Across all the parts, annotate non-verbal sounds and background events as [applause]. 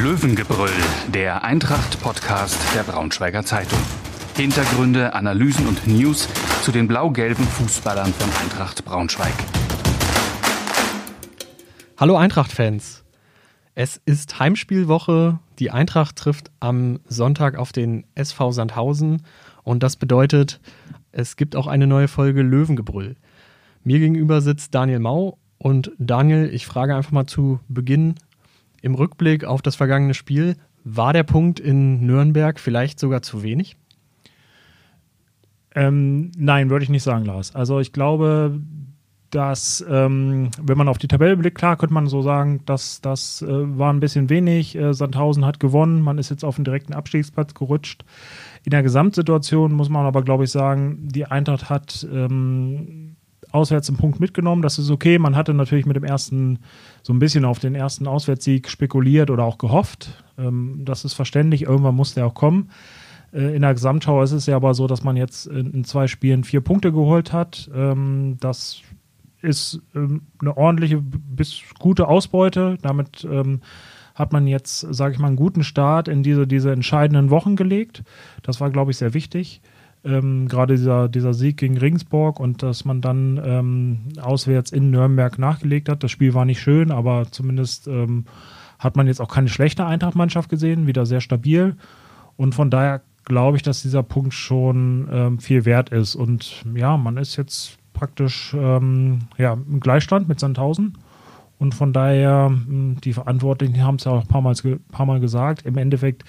Löwengebrüll, der Eintracht-Podcast der Braunschweiger Zeitung. Hintergründe, Analysen und News zu den blau-gelben Fußballern von Eintracht Braunschweig. Hallo Eintracht-Fans. Es ist Heimspielwoche. Die Eintracht trifft am Sonntag auf den SV Sandhausen und das bedeutet, es gibt auch eine neue Folge Löwengebrüll. Mir gegenüber sitzt Daniel Mau und Daniel, ich frage einfach mal zu Beginn im Rückblick auf das vergangene Spiel, war der Punkt in Nürnberg vielleicht sogar zu wenig? Ähm, nein, würde ich nicht sagen, Lars. Also ich glaube, dass, ähm, wenn man auf die Tabelle blickt, klar könnte man so sagen, dass das äh, war ein bisschen wenig. Äh, Sandhausen hat gewonnen, man ist jetzt auf den direkten Abstiegsplatz gerutscht. In der Gesamtsituation muss man aber, glaube ich, sagen, die Eintracht hat ähm, auswärts einen Punkt mitgenommen. Das ist okay. Man hatte natürlich mit dem ersten so ein bisschen auf den ersten Auswärtssieg spekuliert oder auch gehofft. Ähm, das ist verständlich. Irgendwann muss der auch kommen. Äh, in der Gesamtschau ist es ja aber so, dass man jetzt in zwei Spielen vier Punkte geholt hat. Ähm, das ist ähm, eine ordentliche bis gute Ausbeute. Damit ähm, hat man jetzt, sage ich mal, einen guten Start in diese, diese entscheidenden Wochen gelegt. Das war, glaube ich, sehr wichtig. Ähm, Gerade dieser, dieser Sieg gegen Regensburg und dass man dann ähm, auswärts in Nürnberg nachgelegt hat. Das Spiel war nicht schön, aber zumindest ähm, hat man jetzt auch keine schlechte Eintracht-Mannschaft gesehen, wieder sehr stabil. Und von daher glaube ich, dass dieser Punkt schon ähm, viel wert ist. Und ja, man ist jetzt praktisch ähm, ja, im Gleichstand mit Sandhausen. Und von daher, hm, die Verantwortlichen haben es ja auch ein paar Mal, paar Mal gesagt, im Endeffekt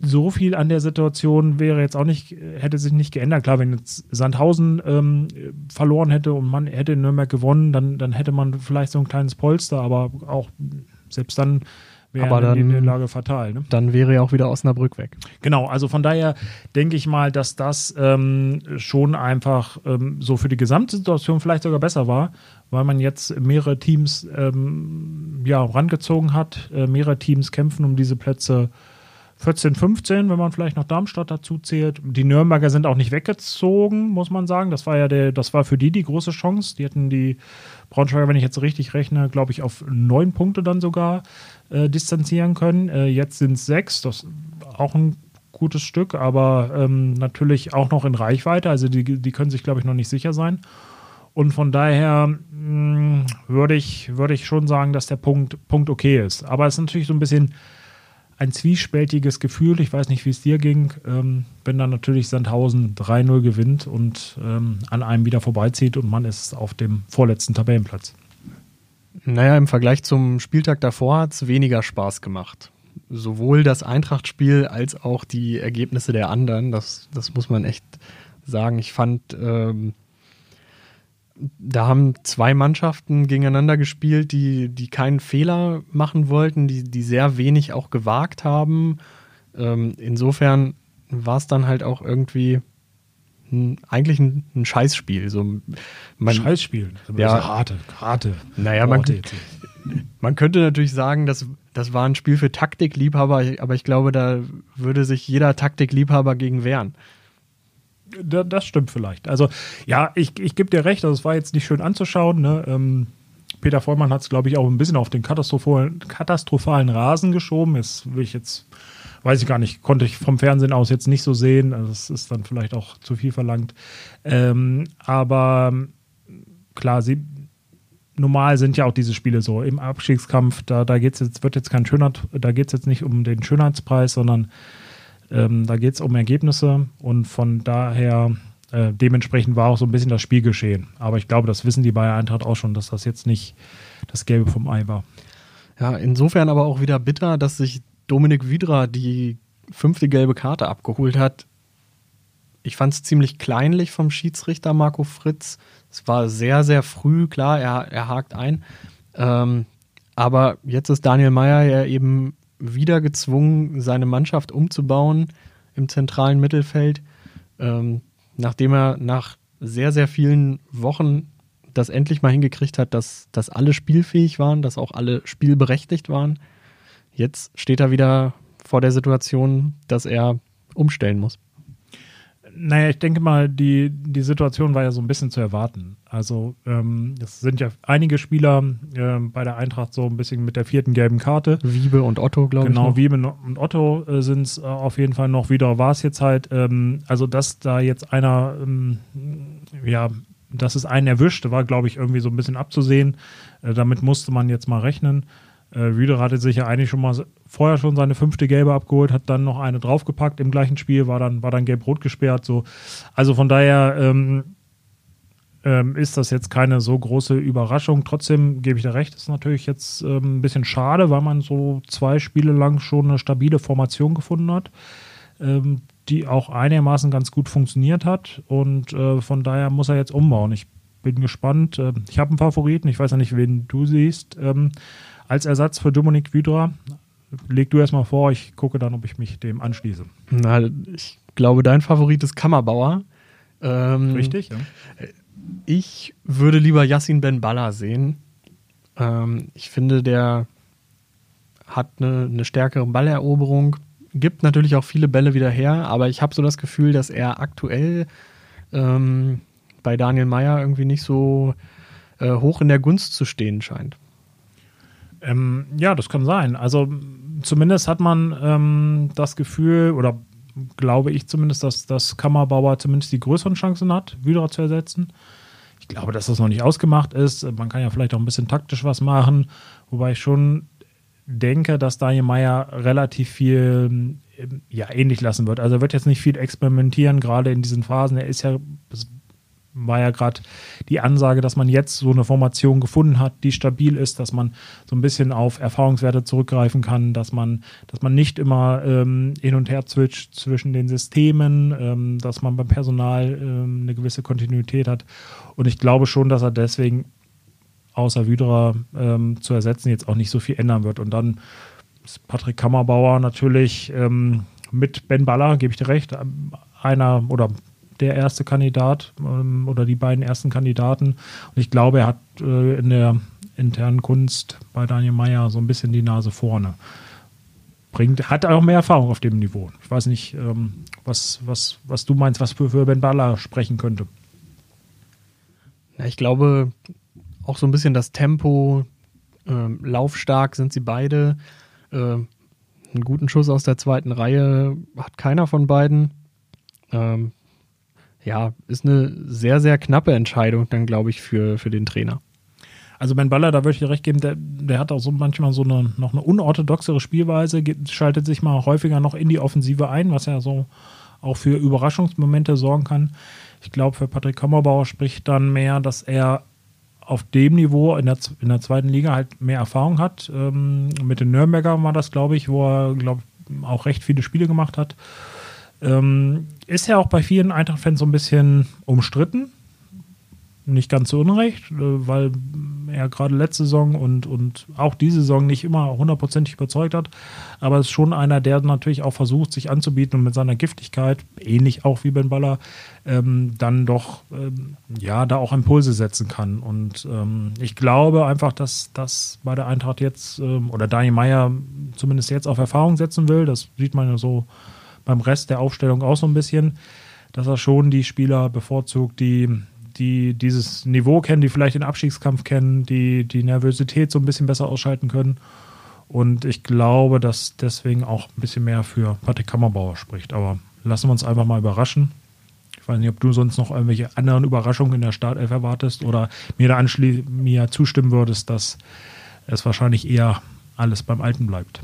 so viel an der Situation wäre jetzt auch nicht, hätte sich nicht geändert. Klar, wenn jetzt Sandhausen ähm, verloren hätte und man hätte in Nürnberg gewonnen, dann, dann hätte man vielleicht so ein kleines Polster, aber auch selbst dann wäre dann, die Lage fatal. Ne? Dann wäre ja auch wieder Osnabrück weg. Genau, also von daher denke ich mal, dass das ähm, schon einfach ähm, so für die Gesamtsituation vielleicht sogar besser war, weil man jetzt mehrere Teams ähm, ja, rangezogen hat. Äh, mehrere Teams kämpfen um diese Plätze 14, 15, wenn man vielleicht noch Darmstadt dazu zählt. Die Nürnberger sind auch nicht weggezogen, muss man sagen. Das war ja der, das war für die die große Chance. Die hätten die Braunschweiger, wenn ich jetzt richtig rechne, glaube ich, auf neun Punkte dann sogar äh, distanzieren können. Äh, jetzt sind es sechs, das ist auch ein gutes Stück, aber ähm, natürlich auch noch in Reichweite. Also die, die können sich, glaube ich, noch nicht sicher sein. Und von daher hm, würde ich, würde ich schon sagen, dass der Punkt, Punkt okay ist. Aber es ist natürlich so ein bisschen ein zwiespältiges Gefühl. Ich weiß nicht, wie es dir ging, ähm, wenn dann natürlich Sandhausen 3-0 gewinnt und ähm, an einem wieder vorbeizieht und man ist auf dem vorletzten Tabellenplatz. Naja, im Vergleich zum Spieltag davor hat es weniger Spaß gemacht. Sowohl das Eintracht-Spiel als auch die Ergebnisse der anderen. Das, das muss man echt sagen. Ich fand, ähm, da haben zwei Mannschaften gegeneinander gespielt, die, die keinen Fehler machen wollten, die, die sehr wenig auch gewagt haben. Ähm, insofern war es dann halt auch irgendwie ein, eigentlich ein, ein Scheißspiel. So, man, Scheißspiel? Ja, also harte, harte. Naja, man, man könnte natürlich sagen, dass das war ein Spiel für Taktikliebhaber, aber ich glaube, da würde sich jeder Taktikliebhaber gegen wehren das stimmt vielleicht. Also, ja, ich, ich gebe dir recht, also es war jetzt nicht schön anzuschauen. Ne? Ähm, Peter Vollmann hat es, glaube ich, auch ein bisschen auf den katastrophalen, katastrophalen Rasen geschoben. Jetzt will ich jetzt, weiß ich gar nicht, konnte ich vom Fernsehen aus jetzt nicht so sehen. Also, das ist dann vielleicht auch zu viel verlangt. Ähm, aber klar, sie, normal sind ja auch diese Spiele so. Im Abstiegskampf, da, da geht's jetzt, wird jetzt kein Schönheit, da geht es jetzt nicht um den Schönheitspreis, sondern ähm, da geht es um Ergebnisse und von daher äh, dementsprechend war auch so ein bisschen das Spiel geschehen. Aber ich glaube, das wissen die Bayer Eintracht auch schon, dass das jetzt nicht das Gelbe vom Ei war. Ja, insofern aber auch wieder bitter, dass sich Dominik Widra die fünfte gelbe Karte abgeholt hat. Ich fand es ziemlich kleinlich vom Schiedsrichter Marco Fritz. Es war sehr, sehr früh, klar, er, er hakt ein. Ähm, aber jetzt ist Daniel Meyer ja eben wieder gezwungen, seine Mannschaft umzubauen im zentralen Mittelfeld, ähm, nachdem er nach sehr, sehr vielen Wochen das endlich mal hingekriegt hat, dass, dass alle spielfähig waren, dass auch alle spielberechtigt waren. Jetzt steht er wieder vor der Situation, dass er umstellen muss. Naja, ich denke mal, die, die Situation war ja so ein bisschen zu erwarten. Also ähm, es sind ja einige Spieler äh, bei der Eintracht so ein bisschen mit der vierten gelben Karte. Wiebe und Otto, glaube genau, ich. Genau, Wiebe und Otto äh, sind es äh, auf jeden Fall noch wieder. War es jetzt halt, ähm, also dass da jetzt einer, ähm, ja, dass es einen erwischt, war, glaube ich, irgendwie so ein bisschen abzusehen. Äh, damit musste man jetzt mal rechnen. Äh, Wüder hatte sich ja eigentlich schon mal vorher schon seine fünfte Gelbe abgeholt, hat dann noch eine draufgepackt im gleichen Spiel, war dann, war dann gelb-rot gesperrt. So. Also von daher ähm, ähm, ist das jetzt keine so große Überraschung. Trotzdem gebe ich dir recht, ist natürlich jetzt ähm, ein bisschen schade, weil man so zwei Spiele lang schon eine stabile Formation gefunden hat, ähm, die auch einigermaßen ganz gut funktioniert hat. Und äh, von daher muss er jetzt umbauen. Ich bin gespannt. Äh, ich habe einen Favoriten, ich weiß ja nicht, wen du siehst. Als Ersatz für Dominik Wydra. Leg du erstmal vor, ich gucke dann, ob ich mich dem anschließe. Na, ich glaube, dein Favorit ist Kammerbauer. Ähm, Richtig, ja. Ich würde lieber Yassin Ben Balla sehen. Ähm, ich finde, der hat eine, eine, stärkere Balleroberung, gibt natürlich auch viele Bälle wieder her, aber ich habe so das Gefühl, dass er aktuell ähm, bei Daniel Meyer irgendwie nicht so äh, hoch in der Gunst zu stehen scheint. Ähm, ja, das kann sein. Also zumindest hat man ähm, das Gefühl, oder glaube ich zumindest, dass das Kammerbauer zumindest die größeren Chancen hat, Wydra zu ersetzen. Ich glaube, dass das noch nicht ausgemacht ist. Man kann ja vielleicht auch ein bisschen taktisch was machen, wobei ich schon denke, dass Daniel Meyer relativ viel ja, ähnlich lassen wird. Also er wird jetzt nicht viel experimentieren, gerade in diesen Phasen. Er ist ja war ja gerade die Ansage, dass man jetzt so eine Formation gefunden hat, die stabil ist, dass man so ein bisschen auf Erfahrungswerte zurückgreifen kann, dass man, dass man nicht immer ähm, hin und her switcht zwischen den Systemen, ähm, dass man beim Personal ähm, eine gewisse Kontinuität hat. Und ich glaube schon, dass er deswegen außer Wydra ähm, zu ersetzen jetzt auch nicht so viel ändern wird. Und dann ist Patrick Kammerbauer natürlich ähm, mit Ben Baller, gebe ich dir recht, einer oder der erste Kandidat ähm, oder die beiden ersten Kandidaten. Und ich glaube, er hat äh, in der internen Kunst bei Daniel Meyer so ein bisschen die Nase vorne. Bringt, hat auch mehr Erfahrung auf dem Niveau. Ich weiß nicht, ähm, was, was, was du meinst, was für, für Ben Baller sprechen könnte. Ja, ich glaube, auch so ein bisschen das Tempo, ähm, laufstark sind sie beide. Ähm, einen guten Schuss aus der zweiten Reihe hat keiner von beiden. Ähm, ja, ist eine sehr, sehr knappe Entscheidung dann, glaube ich, für, für den Trainer. Also Ben Baller, da würde ich dir recht geben, der, der hat auch so manchmal so eine noch eine unorthodoxere Spielweise, schaltet sich mal häufiger noch in die Offensive ein, was ja so auch für Überraschungsmomente sorgen kann. Ich glaube, für Patrick Kammerbauer spricht dann mehr, dass er auf dem Niveau in der, in der zweiten Liga halt mehr Erfahrung hat. Ähm, mit den Nürnberger war das, glaube ich, wo er, glaube auch recht viele Spiele gemacht hat. Ähm, ist ja auch bei vielen Eintracht-Fans so ein bisschen umstritten. Nicht ganz zu Unrecht, äh, weil er gerade letzte Saison und, und auch diese Saison nicht immer hundertprozentig überzeugt hat. Aber es ist schon einer, der natürlich auch versucht, sich anzubieten und mit seiner Giftigkeit, ähnlich auch wie Ben Baller, ähm, dann doch ähm, ja da auch Impulse setzen kann. Und ähm, ich glaube einfach, dass das bei der Eintracht jetzt ähm, oder Daniel Meyer zumindest jetzt auf Erfahrung setzen will. Das sieht man ja so beim Rest der Aufstellung auch so ein bisschen, dass er schon die Spieler bevorzugt, die, die dieses Niveau kennen, die vielleicht den Abstiegskampf kennen, die die Nervosität so ein bisschen besser ausschalten können. Und ich glaube, dass deswegen auch ein bisschen mehr für Patrick Kammerbauer spricht. Aber lassen wir uns einfach mal überraschen. Ich weiß nicht, ob du sonst noch irgendwelche anderen Überraschungen in der Startelf erwartest oder mir da mir zustimmen würdest, dass es wahrscheinlich eher alles beim Alten bleibt.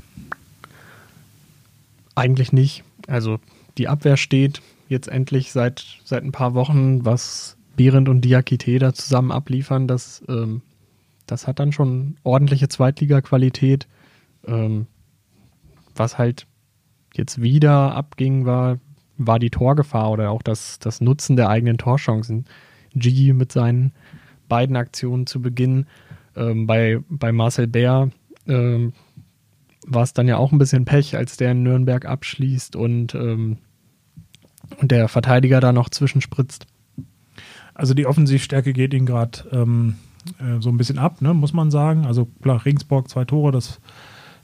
Eigentlich nicht. Also die Abwehr steht jetzt endlich seit, seit ein paar Wochen, was Behrendt und Diakite da zusammen abliefern, das, ähm, das hat dann schon ordentliche Zweitliga-Qualität. Ähm, was halt jetzt wieder abging, war, war die Torgefahr oder auch das, das Nutzen der eigenen Torchancen. G mit seinen beiden Aktionen zu Beginn. Ähm, bei, bei Marcel Bär ähm, war es dann ja auch ein bisschen Pech, als der in Nürnberg abschließt und, ähm, der Verteidiger da noch zwischenspritzt. Also die Offensivstärke geht ihn gerade ähm, äh, so ein bisschen ab, ne, muss man sagen. Also klar, Regensburg zwei Tore, das,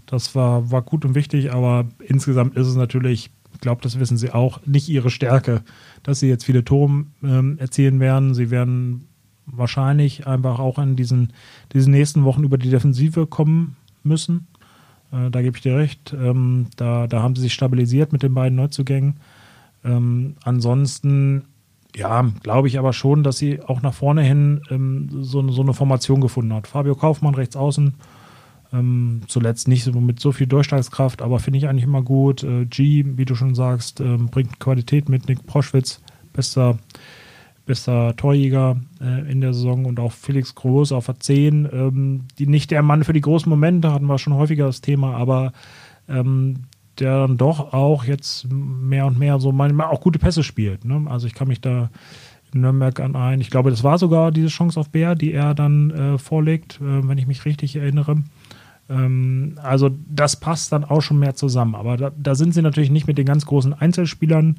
das war, war gut und wichtig, aber insgesamt ist es natürlich ich glaube, das wissen sie auch, nicht ihre Stärke, dass sie jetzt viele Tore ähm, erzielen werden. Sie werden wahrscheinlich einfach auch in diesen, diesen nächsten Wochen über die Defensive kommen müssen. Äh, da gebe ich dir recht. Ähm, da, da haben sie sich stabilisiert mit den beiden Neuzugängen. Ähm, ansonsten, ja, glaube ich aber schon, dass sie auch nach vorne hin ähm, so, so eine Formation gefunden hat. Fabio Kaufmann rechts außen. Ähm, zuletzt nicht so mit so viel Durchschlagskraft, aber finde ich eigentlich immer gut. Äh, G, wie du schon sagst, äh, bringt Qualität mit. Nick Proschwitz, bester bester Torjäger äh, in der Saison und auch Felix Groß auf der 10. Ähm, die, nicht der Mann für die großen Momente, hatten wir schon häufiger das Thema, aber ähm, der dann doch auch jetzt mehr und mehr so manchmal auch gute Pässe spielt. Ne? Also ich kann mich da in Nürnberg an ein, ich glaube, das war sogar diese Chance auf Bär, die er dann äh, vorlegt, äh, wenn ich mich richtig erinnere. Ähm, also das passt dann auch schon mehr zusammen. Aber da, da sind sie natürlich nicht mit den ganz großen Einzelspielern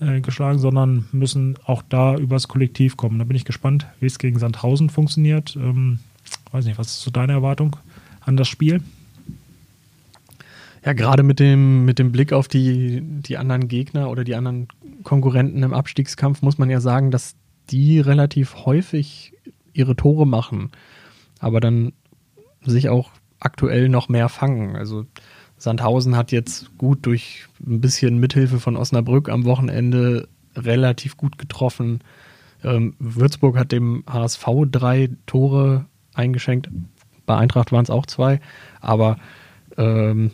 äh, geschlagen, sondern müssen auch da übers Kollektiv kommen. Da bin ich gespannt, wie es gegen Sandhausen funktioniert. Ähm, weiß nicht, was ist so deine Erwartung an das Spiel? Ja, gerade mit dem, mit dem Blick auf die, die anderen Gegner oder die anderen Konkurrenten im Abstiegskampf muss man ja sagen, dass die relativ häufig ihre Tore machen, aber dann sich auch aktuell noch mehr fangen. Also Sandhausen hat jetzt gut durch ein bisschen Mithilfe von Osnabrück am Wochenende relativ gut getroffen. Ähm, Würzburg hat dem HSV drei Tore eingeschenkt. Bei Eintracht waren es auch zwei. Aber ähm,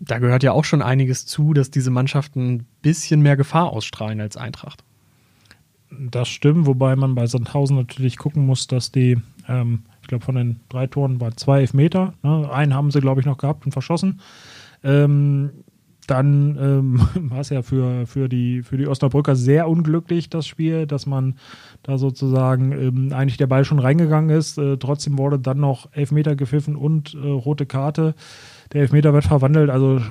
da gehört ja auch schon einiges zu, dass diese Mannschaften ein bisschen mehr Gefahr ausstrahlen als Eintracht. Das stimmt, wobei man bei Sandhausen natürlich gucken muss, dass die ähm, ich glaube, von den drei Toren waren zwei Elfmeter. Ne? Einen haben sie, glaube ich, noch gehabt und verschossen. Ähm, dann ähm, [laughs] war es ja für, für, die, für die Osnabrücker sehr unglücklich, das Spiel, dass man da sozusagen ähm, eigentlich der Ball schon reingegangen ist. Äh, trotzdem wurde dann noch Elfmeter gepfiffen und äh, rote Karte. Der Elfmeter wird verwandelt. Also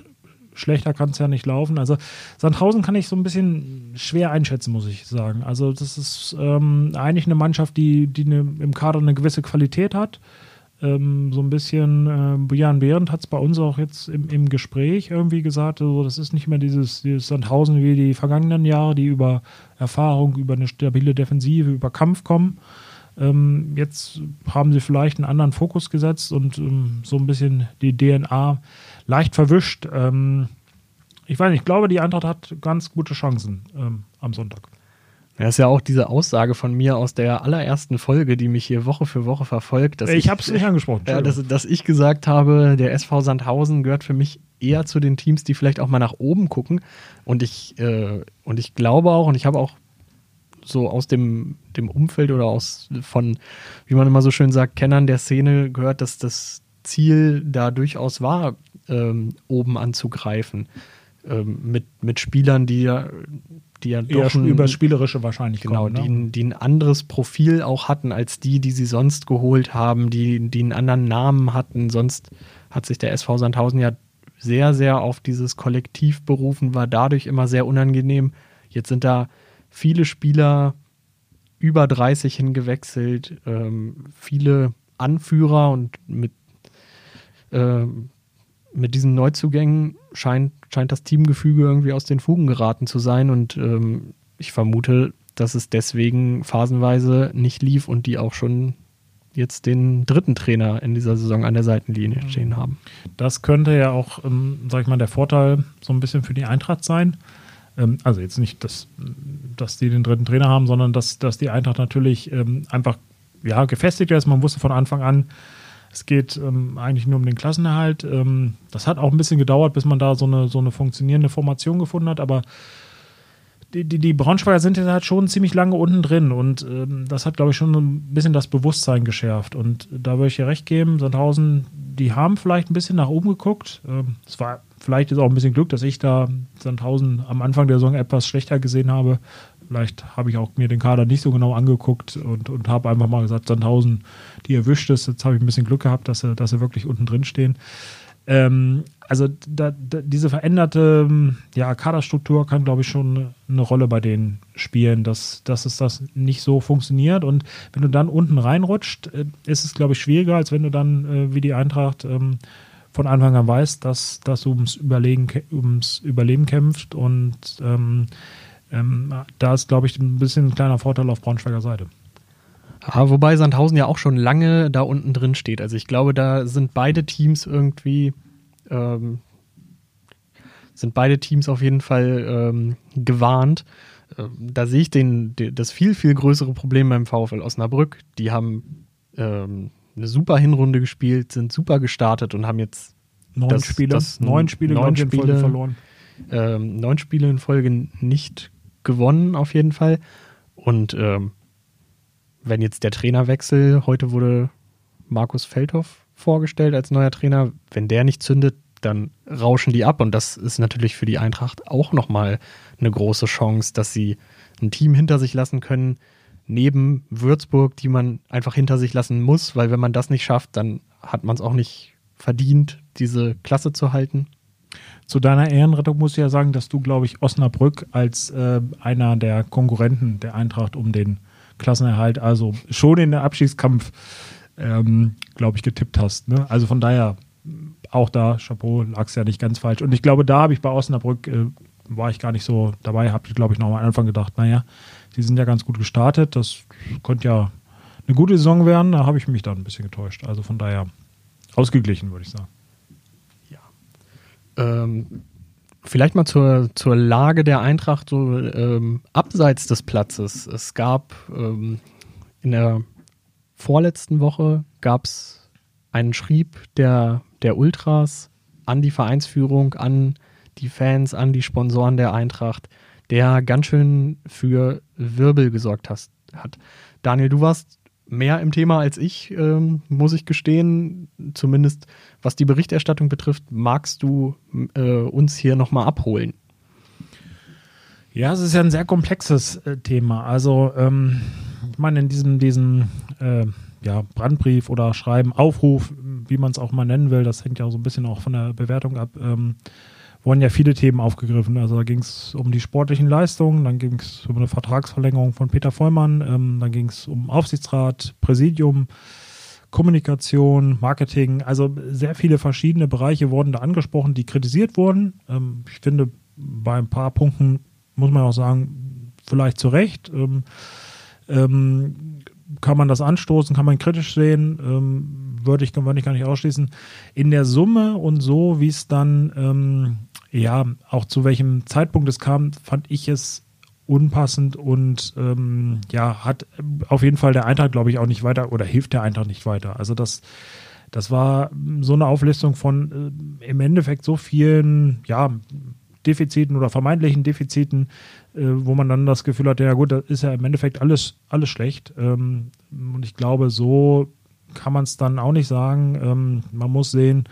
schlechter kann es ja nicht laufen. Also Sandhausen kann ich so ein bisschen schwer einschätzen, muss ich sagen. Also das ist ähm, eigentlich eine Mannschaft, die, die eine, im Kader eine gewisse Qualität hat. Ähm, so ein bisschen, äh, Bojan Behrendt hat es bei uns auch jetzt im, im Gespräch irgendwie gesagt, also das ist nicht mehr dieses, dieses Sandhausen wie die vergangenen Jahre, die über Erfahrung, über eine stabile Defensive, über Kampf kommen. Ähm, jetzt haben sie vielleicht einen anderen Fokus gesetzt und ähm, so ein bisschen die DNA leicht verwischt. Ähm, ich weiß nicht, ich glaube, die Eintracht hat ganz gute Chancen ähm, am Sonntag. Das ist ja auch diese Aussage von mir aus der allerersten Folge, die mich hier Woche für Woche verfolgt. Dass ich, ich habe es nicht angesprochen. Ja, dass, dass ich gesagt habe, der SV Sandhausen gehört für mich eher zu den Teams, die vielleicht auch mal nach oben gucken. Und ich, äh, und ich glaube auch, und ich habe auch so aus dem, dem Umfeld oder aus von, wie man immer so schön sagt, Kennern der Szene gehört, dass das Ziel da durchaus war, ähm, oben anzugreifen. Ähm, mit, mit Spielern, die ja, die ja Eher doch ein, über Spielerische wahrscheinlich genau, kommen, ne? die, die ein anderes Profil auch hatten als die, die sie sonst geholt haben, die, die einen anderen Namen hatten. Sonst hat sich der SV Sandhausen ja sehr, sehr auf dieses Kollektiv berufen, war dadurch immer sehr unangenehm. Jetzt sind da viele Spieler über 30 hingewechselt, ähm, viele Anführer und mit äh, mit diesen Neuzugängen scheint, scheint das Teamgefüge irgendwie aus den Fugen geraten zu sein und ähm, ich vermute, dass es deswegen phasenweise nicht lief und die auch schon jetzt den dritten Trainer in dieser Saison an der Seitenlinie mhm. stehen haben. Das könnte ja auch, ähm, sag ich mal, der Vorteil so ein bisschen für die Eintracht sein. Ähm, also jetzt nicht, dass, dass die den dritten Trainer haben, sondern dass, dass die Eintracht natürlich ähm, einfach ja, gefestigt ist. Man wusste von Anfang an, es geht ähm, eigentlich nur um den Klassenerhalt. Ähm, das hat auch ein bisschen gedauert, bis man da so eine, so eine funktionierende Formation gefunden hat, aber die, die, die Braunschweiger sind jetzt halt schon ziemlich lange unten drin und ähm, das hat, glaube ich, schon ein bisschen das Bewusstsein geschärft. Und da würde ich dir recht geben, Sandhausen, die haben vielleicht ein bisschen nach oben geguckt. Ähm, es war vielleicht ist auch ein bisschen Glück, dass ich da Sandhausen am Anfang der Saison etwas schlechter gesehen habe. Vielleicht habe ich auch mir den Kader nicht so genau angeguckt und, und habe einfach mal gesagt, Sandhausen, die erwischt ist. Jetzt habe ich ein bisschen Glück gehabt, dass sie, dass sie wirklich unten drin stehen. Ähm, also da, da, diese veränderte ja, Kaderstruktur kann, glaube ich, schon eine Rolle bei denen spielen, dass, dass es das nicht so funktioniert. Und wenn du dann unten reinrutscht, äh, ist es, glaube ich, schwieriger, als wenn du dann äh, wie die Eintracht ähm, von Anfang an weiß, dass das ums Überlegen, ums Überleben kämpft und ähm, ähm, da ist, glaube ich, ein bisschen ein kleiner Vorteil auf Braunschweiger Seite. Ja, wobei Sandhausen ja auch schon lange da unten drin steht. Also ich glaube, da sind beide Teams irgendwie ähm, sind beide Teams auf jeden Fall ähm, gewarnt. Ähm, da sehe ich den, das viel, viel größere Problem beim VfL Osnabrück. Die haben ähm, eine super Hinrunde gespielt, sind super gestartet und haben jetzt neun das, Spiele, das neun Spiele, neun Spiele verloren. Ähm, neun Spiele in Folge nicht gewonnen, auf jeden Fall. Und ähm, wenn jetzt der Trainerwechsel, heute wurde Markus Feldhoff vorgestellt als neuer Trainer, wenn der nicht zündet, dann rauschen die ab. Und das ist natürlich für die Eintracht auch nochmal eine große Chance, dass sie ein Team hinter sich lassen können, neben Würzburg, die man einfach hinter sich lassen muss, weil wenn man das nicht schafft, dann hat man es auch nicht verdient, diese Klasse zu halten. Zu deiner Ehrenrettung muss ich ja sagen, dass du, glaube ich, Osnabrück als äh, einer der Konkurrenten der Eintracht um den Klassenerhalt, also schon in der Abschiedskampf, ähm, glaube ich, getippt hast. Ne? Also von daher auch da, Chapeau, lag es ja nicht ganz falsch. Und ich glaube, da habe ich bei Osnabrück, äh, war ich gar nicht so dabei, habe ich, glaube ich, noch am Anfang gedacht, naja, die sind ja ganz gut gestartet, das könnte ja eine gute Saison werden, da habe ich mich dann ein bisschen getäuscht. Also von daher ausgeglichen, würde ich sagen. Ähm, vielleicht mal zur, zur Lage der Eintracht so ähm, abseits des Platzes. Es gab ähm, in der vorletzten Woche gab es einen Schrieb der der Ultras an die Vereinsführung, an die Fans, an die Sponsoren der Eintracht, der ganz schön für Wirbel gesorgt hat. Daniel, du warst mehr im Thema als ich, ähm, muss ich gestehen. Zumindest was die Berichterstattung betrifft, magst du äh, uns hier nochmal abholen? Ja, es ist ja ein sehr komplexes äh, Thema. Also, ähm, ich meine, in diesem, diesem äh, ja, Brandbrief oder Schreiben, Aufruf, wie man es auch mal nennen will, das hängt ja so ein bisschen auch von der Bewertung ab, ähm, wurden ja viele Themen aufgegriffen. Also da ging es um die sportlichen Leistungen, dann ging es um eine Vertragsverlängerung von Peter Vollmann, ähm, dann ging es um Aufsichtsrat, Präsidium, Kommunikation, Marketing. Also sehr viele verschiedene Bereiche wurden da angesprochen, die kritisiert wurden. Ähm, ich finde, bei ein paar Punkten muss man auch sagen, vielleicht zu Recht. Ähm, ähm, kann man das anstoßen, kann man kritisch sehen, ähm, würde ich, würde ich gar nicht ausschließen. In der Summe und so, wie es dann, ähm, ja, auch zu welchem Zeitpunkt es kam, fand ich es unpassend und ähm, ja, hat auf jeden Fall der Eintrag, glaube ich, auch nicht weiter oder hilft der Eintrag nicht weiter. Also das, das war so eine Auflistung von äh, im Endeffekt so vielen, ja, Defiziten oder vermeintlichen Defiziten, äh, wo man dann das Gefühl hat, ja gut, das ist ja im Endeffekt alles, alles schlecht. Ähm, und ich glaube, so kann man es dann auch nicht sagen. Ähm, man muss sehen,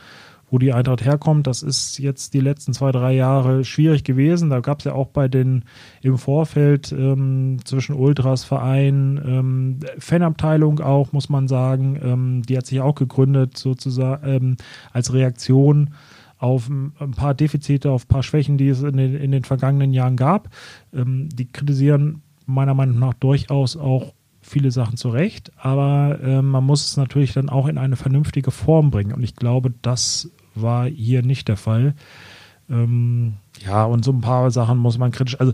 wo die Eintracht herkommt. Das ist jetzt die letzten zwei, drei Jahre schwierig gewesen. Da gab es ja auch bei den im Vorfeld ähm, zwischen Ultras, Verein, ähm, Fanabteilung auch, muss man sagen. Ähm, die hat sich auch gegründet sozusagen ähm, als Reaktion auf ein paar Defizite, auf ein paar Schwächen, die es in den, in den vergangenen Jahren gab. Ähm, die kritisieren meiner Meinung nach durchaus auch viele Sachen zurecht, aber äh, man muss es natürlich dann auch in eine vernünftige Form bringen. Und ich glaube, das war hier nicht der Fall. Ähm, ja, und so ein paar Sachen muss man kritisch. Also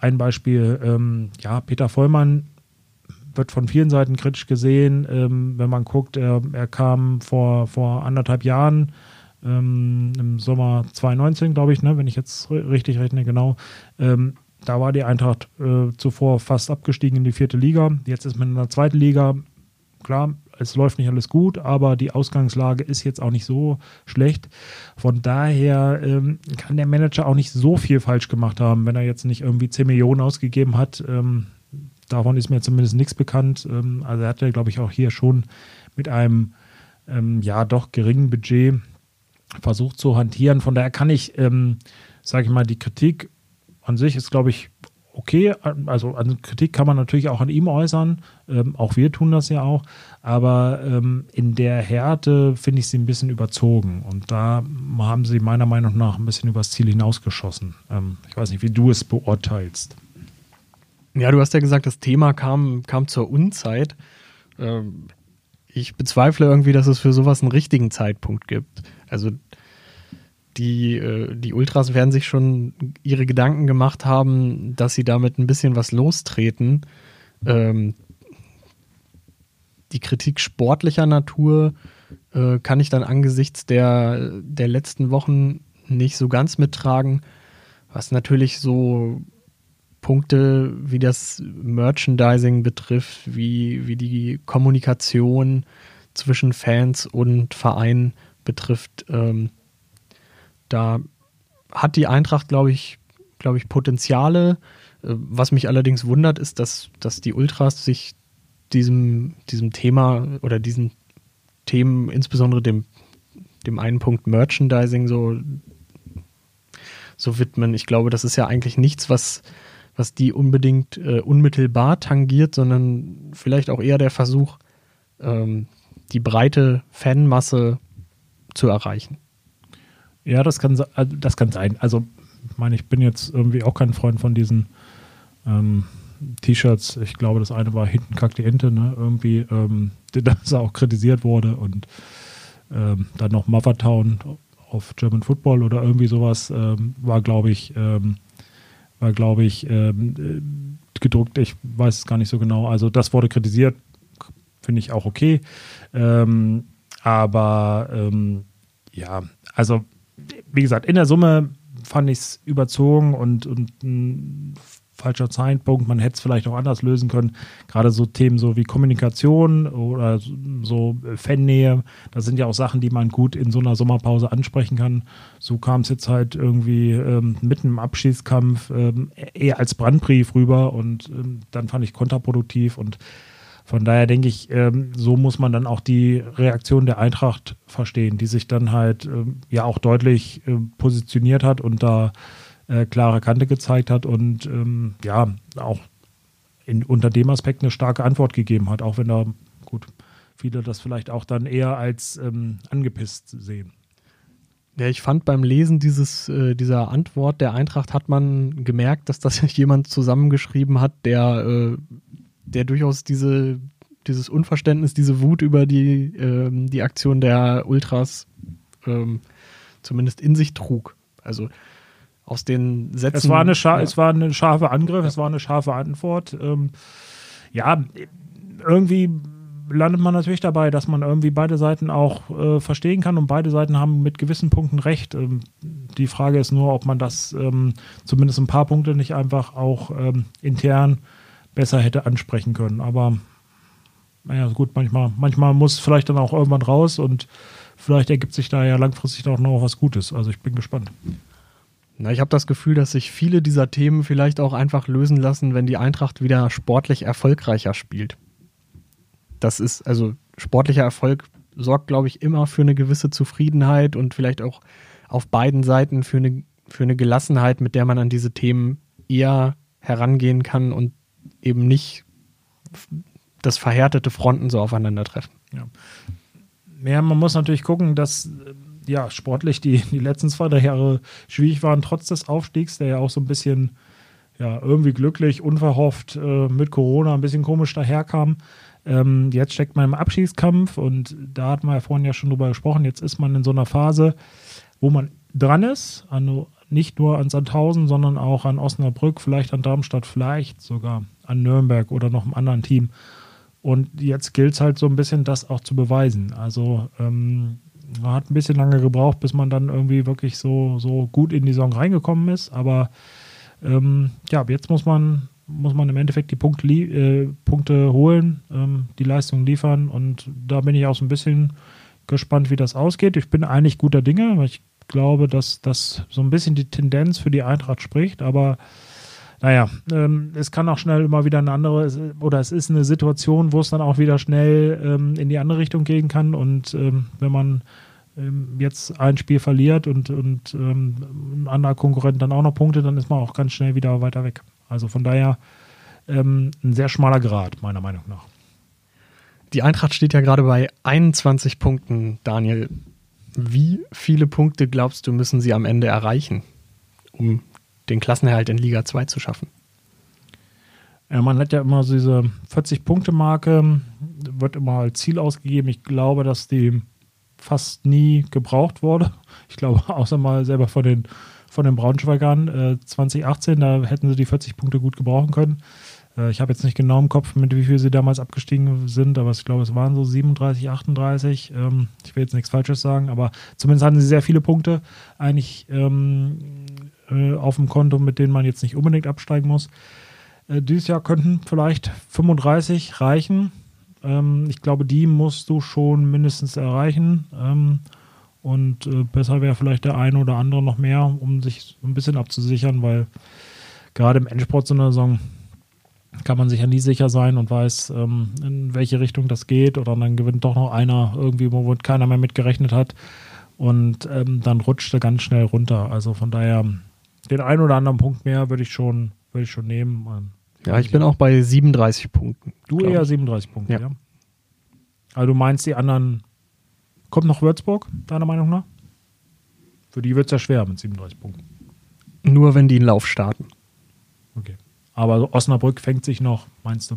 ein Beispiel, ähm, ja, Peter Vollmann wird von vielen Seiten kritisch gesehen. Ähm, wenn man guckt, er, er kam vor, vor anderthalb Jahren ähm, im Sommer 2019, glaube ich, ne, wenn ich jetzt richtig rechne, genau. Ähm, da war die Eintracht äh, zuvor fast abgestiegen in die vierte Liga. Jetzt ist man in der zweiten Liga. Klar, es läuft nicht alles gut, aber die Ausgangslage ist jetzt auch nicht so schlecht. Von daher ähm, kann der Manager auch nicht so viel falsch gemacht haben, wenn er jetzt nicht irgendwie 10 Millionen ausgegeben hat. Ähm, davon ist mir zumindest nichts bekannt. Ähm, also er hat ja, glaube ich, auch hier schon mit einem ähm, ja doch geringen Budget versucht zu hantieren. Von daher kann ich, ähm, sage ich mal, die Kritik an sich ist, glaube ich, okay. Also an Kritik kann man natürlich auch an ihm äußern. Ähm, auch wir tun das ja auch. Aber ähm, in der Härte finde ich sie ein bisschen überzogen. Und da haben sie meiner Meinung nach ein bisschen übers Ziel hinausgeschossen. Ähm, ich weiß nicht, wie du es beurteilst. Ja, du hast ja gesagt, das Thema kam, kam zur Unzeit. Ähm, ich bezweifle irgendwie, dass es für sowas einen richtigen Zeitpunkt gibt. Also die, äh, die Ultras werden sich schon ihre Gedanken gemacht haben, dass sie damit ein bisschen was lostreten. Ähm, die Kritik sportlicher Natur äh, kann ich dann angesichts der, der letzten Wochen nicht so ganz mittragen. Was natürlich so Punkte wie das Merchandising betrifft, wie, wie die Kommunikation zwischen Fans und Verein betrifft, ähm, da hat die Eintracht, glaube ich, glaube ich, Potenziale. Äh, was mich allerdings wundert, ist, dass, dass die Ultras sich diesem, diesem Thema oder diesen Themen, insbesondere dem, dem einen Punkt Merchandising, so, so widmen. Ich glaube, das ist ja eigentlich nichts, was, was die unbedingt äh, unmittelbar tangiert, sondern vielleicht auch eher der Versuch, ähm, die breite Fanmasse zu erreichen. Ja, das kann, äh, das kann sein. Also, ich meine, ich bin jetzt irgendwie auch kein Freund von diesen ähm, T-Shirts. Ich glaube, das eine war hinten kackt die Ente, ne? Irgendwie, ähm, [laughs] das auch kritisiert wurde und ähm, dann noch Mothertown auf German Football oder irgendwie sowas ähm, war, glaube ich, ähm, war, glaube ich, ähm, äh, gedruckt. Ich weiß es gar nicht so genau. Also das wurde kritisiert, finde ich auch okay. Ähm, aber ähm, ja, also wie gesagt, in der Summe fand ich es überzogen und, und ein falscher Zeitpunkt. Man hätte es vielleicht auch anders lösen können. Gerade so Themen so wie Kommunikation oder so Fannähe, das sind ja auch Sachen, die man gut in so einer Sommerpause ansprechen kann. So kam es jetzt halt irgendwie ähm, mitten im Abschießkampf ähm, eher als Brandbrief rüber und ähm, dann fand ich kontraproduktiv und von daher denke ich, ähm, so muss man dann auch die Reaktion der Eintracht verstehen, die sich dann halt ähm, ja auch deutlich äh, positioniert hat und da äh, klare Kante gezeigt hat und ähm, ja, auch in, unter dem Aspekt eine starke Antwort gegeben hat, auch wenn da, gut, viele das vielleicht auch dann eher als ähm, angepisst sehen. Ja, ich fand beim Lesen dieses, äh, dieser Antwort der Eintracht hat man gemerkt, dass das [laughs] jemand zusammengeschrieben hat, der äh, der durchaus diese, dieses Unverständnis, diese Wut über die, ähm, die Aktion der Ultras ähm, zumindest in sich trug. Also aus den Sätzen. Es war eine, ja. es war eine scharfe Angriff, ja. es war eine scharfe Antwort. Ähm, ja, irgendwie landet man natürlich dabei, dass man irgendwie beide Seiten auch äh, verstehen kann und beide Seiten haben mit gewissen Punkten recht. Ähm, die Frage ist nur, ob man das ähm, zumindest ein paar Punkte nicht einfach auch ähm, intern besser hätte ansprechen können. Aber naja, gut, manchmal, manchmal muss vielleicht dann auch irgendwann raus und vielleicht ergibt sich da ja langfristig auch noch was Gutes. Also ich bin gespannt. Na, ich habe das Gefühl, dass sich viele dieser Themen vielleicht auch einfach lösen lassen, wenn die Eintracht wieder sportlich erfolgreicher spielt. Das ist, also sportlicher Erfolg sorgt, glaube ich, immer für eine gewisse Zufriedenheit und vielleicht auch auf beiden Seiten für eine, für eine Gelassenheit, mit der man an diese Themen eher herangehen kann und eben nicht das verhärtete Fronten so aufeinandertreffen. Ja. ja, man muss natürlich gucken, dass ja sportlich die, die letzten zwei, drei Jahre schwierig waren, trotz des Aufstiegs, der ja auch so ein bisschen ja, irgendwie glücklich, unverhofft äh, mit Corona ein bisschen komisch daherkam. Ähm, jetzt steckt man im Abschiedskampf und da hat man ja vorhin ja schon drüber gesprochen. Jetzt ist man in so einer Phase, wo man dran ist, an, nicht nur an Sandhausen, sondern auch an Osnabrück, vielleicht an Darmstadt, vielleicht sogar an Nürnberg oder noch einem anderen Team. Und jetzt gilt es halt so ein bisschen, das auch zu beweisen. Also ähm, hat ein bisschen lange gebraucht, bis man dann irgendwie wirklich so, so gut in die Saison reingekommen ist. Aber ähm, ja, jetzt muss man, muss man im Endeffekt die Punkt äh, Punkte holen, ähm, die Leistung liefern. Und da bin ich auch so ein bisschen gespannt, wie das ausgeht. Ich bin eigentlich guter Dinge, weil ich glaube, dass das so ein bisschen die Tendenz für die Eintracht spricht. Aber naja, ähm, es kann auch schnell immer wieder eine andere, oder es ist eine Situation, wo es dann auch wieder schnell ähm, in die andere Richtung gehen kann. Und ähm, wenn man ähm, jetzt ein Spiel verliert und, und ähm, ein anderer Konkurrent dann auch noch Punkte, dann ist man auch ganz schnell wieder weiter weg. Also von daher ähm, ein sehr schmaler Grad, meiner Meinung nach. Die Eintracht steht ja gerade bei 21 Punkten, Daniel. Wie viele Punkte glaubst du, müssen sie am Ende erreichen, um den Klassenerhalt in Liga 2 zu schaffen? Ja, man hat ja immer so diese 40-Punkte-Marke, wird immer als Ziel ausgegeben. Ich glaube, dass die fast nie gebraucht wurde. Ich glaube, [laughs] außer mal selber von den, von den Braunschweigern äh, 2018, da hätten sie die 40 Punkte gut gebrauchen können. Äh, ich habe jetzt nicht genau im Kopf, mit wie viel sie damals abgestiegen sind, aber ich glaube, es waren so 37, 38. Ähm, ich will jetzt nichts Falsches sagen, aber zumindest hatten sie sehr viele Punkte eigentlich ähm, äh, auf dem Konto, mit denen man jetzt nicht unbedingt absteigen muss. Äh, dieses Jahr könnten vielleicht 35 reichen. Ähm, ich glaube, die musst du schon mindestens erreichen. Ähm, und äh, besser wäre vielleicht der eine oder andere noch mehr, um sich ein bisschen abzusichern, weil gerade im Endsport so einer Saison kann man sich ja nie sicher sein und weiß, ähm, in welche Richtung das geht. Oder dann gewinnt doch noch einer irgendwie, wo keiner mehr mitgerechnet hat. Und ähm, dann rutscht er ganz schnell runter. Also von daher, den einen oder anderen Punkt mehr würde ich schon, würde ich schon nehmen. Ähm, ja, ich bin auch bei 37 Punkten. Du eher ich. 37 Punkte, ja. ja. Also du meinst die anderen. Kommt noch Würzburg, deiner Meinung nach? Für die wird es ja schwer mit 37 Punkten. Nur wenn die einen Lauf starten. Okay. Aber Osnabrück fängt sich noch, meinst du?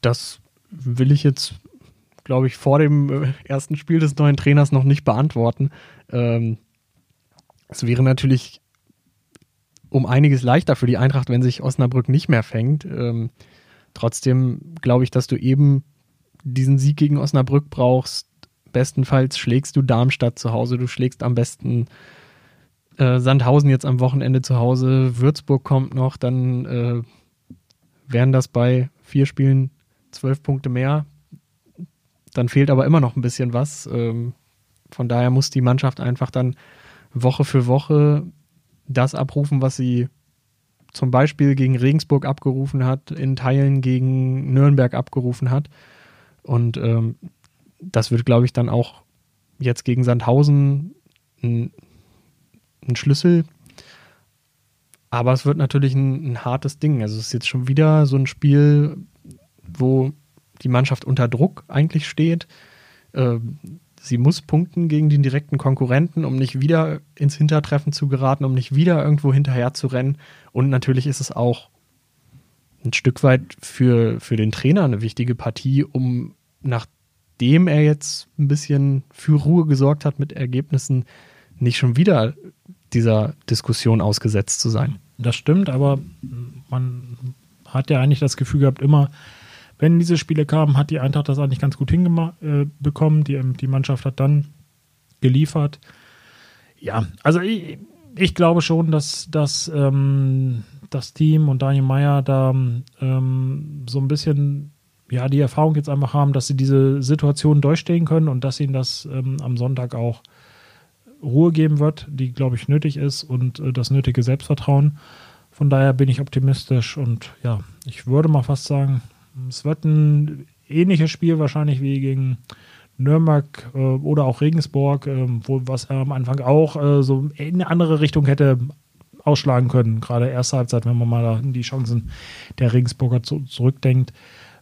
Das will ich jetzt, glaube ich, vor dem äh, ersten Spiel des neuen Trainers noch nicht beantworten. Ähm, es wäre natürlich um einiges leichter für die Eintracht, wenn sich Osnabrück nicht mehr fängt. Ähm, trotzdem glaube ich, dass du eben diesen Sieg gegen Osnabrück brauchst. Bestenfalls schlägst du Darmstadt zu Hause, du schlägst am besten äh, Sandhausen jetzt am Wochenende zu Hause, Würzburg kommt noch, dann äh, wären das bei vier Spielen zwölf Punkte mehr. Dann fehlt aber immer noch ein bisschen was. Ähm, von daher muss die Mannschaft einfach dann Woche für Woche das abrufen, was sie zum Beispiel gegen Regensburg abgerufen hat, in Teilen gegen Nürnberg abgerufen hat. Und ähm, das wird, glaube ich, dann auch jetzt gegen Sandhausen ein ein Schlüssel. Aber es wird natürlich ein, ein, hartes Ding. Also es ist jetzt schon wieder so ein Spiel, wo die Mannschaft unter Druck eigentlich steht. Äh, sie muss punkten gegen den direkten Konkurrenten, um nicht wieder ins Hintertreffen zu geraten, um nicht wieder irgendwo hinterher zu rennen. Und natürlich ist es auch ein Stück weit für, für den Trainer eine wichtige Partie, um nachdem er jetzt ein bisschen für Ruhe gesorgt hat mit Ergebnissen, nicht schon wieder dieser Diskussion ausgesetzt zu sein. Das stimmt, aber man hat ja eigentlich das Gefühl gehabt, immer, wenn diese Spiele kamen, hat die Eintracht das eigentlich ganz gut hinbekommen. Äh, die, die Mannschaft hat dann geliefert. Ja, also ich, ich glaube schon, dass, dass ähm, das Team und Daniel Meyer da ähm, so ein bisschen ja, die Erfahrung jetzt einfach haben, dass sie diese Situation durchstehen können und dass ihnen das ähm, am Sonntag auch Ruhe geben wird, die, glaube ich, nötig ist und äh, das nötige Selbstvertrauen. Von daher bin ich optimistisch und ja, ich würde mal fast sagen, es wird ein ähnliches Spiel wahrscheinlich wie gegen Nürnberg äh, oder auch Regensburg, äh, wo was er am Anfang auch äh, so in eine andere Richtung hätte ausschlagen können. Gerade erste Halbzeit, wenn man mal an die Chancen der Regensburger zu, zurückdenkt.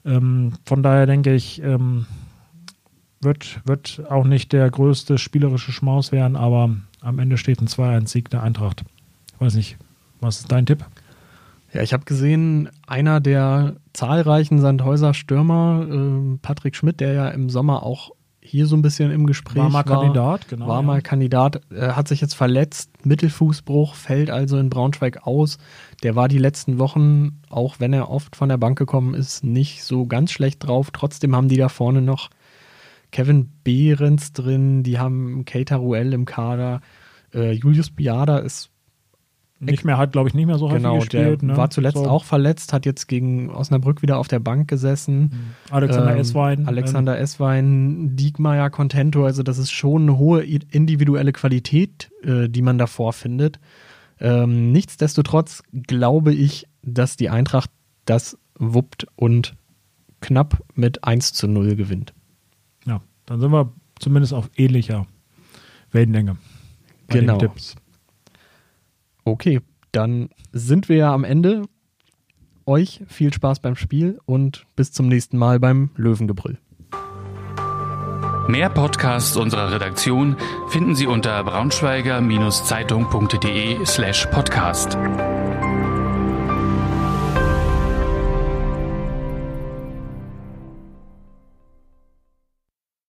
Ähm, von daher denke ich, ähm, wird, wird auch nicht der größte spielerische Schmaus werden, aber am Ende steht ein 2-1-Sieg der Eintracht. Ich weiß nicht, was ist dein Tipp? Ja, ich habe gesehen, einer der zahlreichen Sandhäuser Stürmer, äh, Patrick Schmidt, der ja im Sommer auch hier so ein bisschen im Gespräch war. Mal war, Kandidat, genau. War ja. mal Kandidat, äh, hat sich jetzt verletzt, Mittelfußbruch, fällt also in Braunschweig aus. Der war die letzten Wochen, auch wenn er oft von der Bank gekommen ist, nicht so ganz schlecht drauf. Trotzdem haben die da vorne noch Kevin Behrens drin, die haben Keita Ruel im Kader. Äh, Julius Biada ist nicht mehr, hat glaube ich nicht mehr so genau, häufig gespielt. Der ne? war zuletzt so. auch verletzt, hat jetzt gegen Osnabrück wieder auf der Bank gesessen. Mhm. Alexander ähm, Esswein. Alexander ähm. Esswein, Diekmeyer, Contento, also das ist schon eine hohe individuelle Qualität, äh, die man davor findet. Ähm, nichtsdestotrotz glaube ich, dass die Eintracht das wuppt und knapp mit 1 zu 0 gewinnt. Dann sind wir zumindest auf ähnlicher Wellenlänge. genau. Okay, dann sind wir ja am Ende. Euch viel Spaß beim Spiel und bis zum nächsten Mal beim Löwengebrüll. Mehr Podcasts unserer Redaktion finden Sie unter braunschweiger-zeitung.de slash podcast.